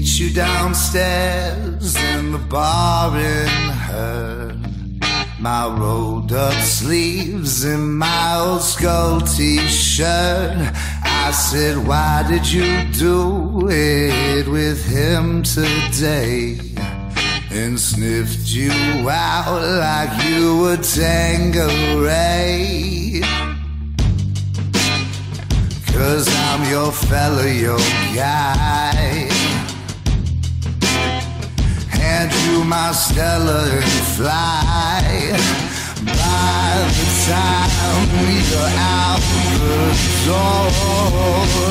you downstairs in the bar in her. My rolled up sleeves and my old skull t-shirt. I said, why did you do it with him today? And sniffed you out like you were Tanqueray. Cause I'm your fella, your guy. Hand you my Stella fly. By the time you're out the door,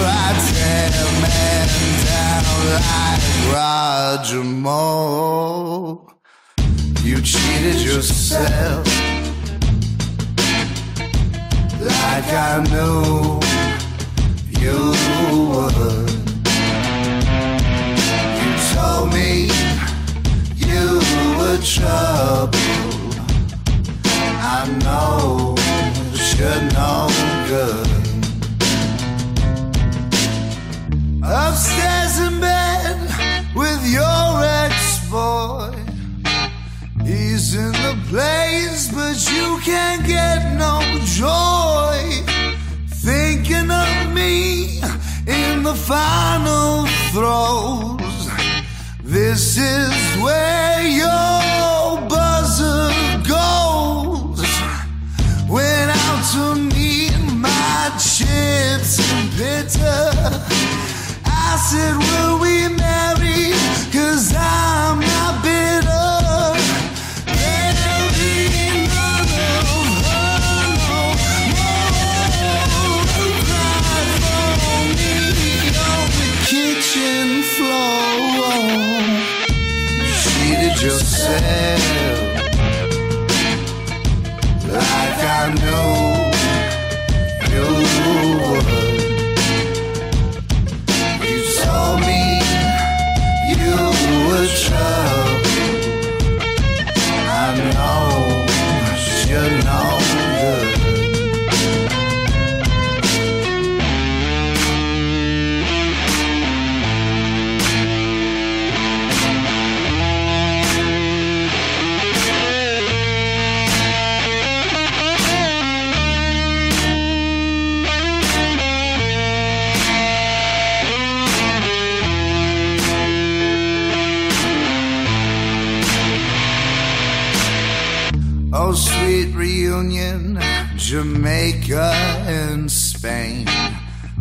I tear man down like Roger Moore. You cheated yourself like I knew you would. Upstairs in bed with your ex-boy. He's in the place, but you can't get no joy thinking of me in the final throes. This is bitter. I said, Will we marry? Cause I'm not bitter. There'll be none of her reunion, Jamaica and Spain.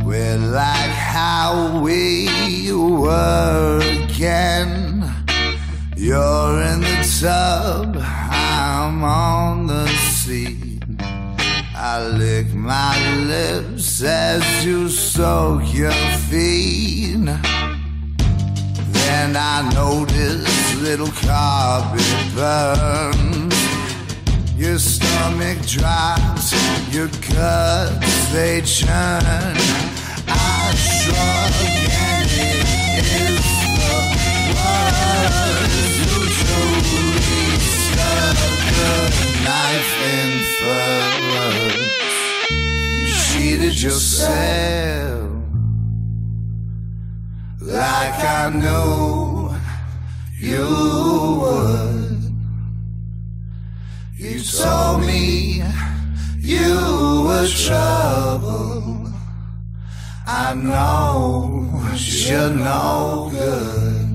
We're like how we were again. You're in the tub, I'm on the seat. I lick my lips as you soak your feet. Then I notice little carpet burns. Your stomach drops, your guts they churn. I shrug and it is the words truly stuck the knife in first. You cheated yourself like I knew you would. You told me you were trouble. I know you're no good.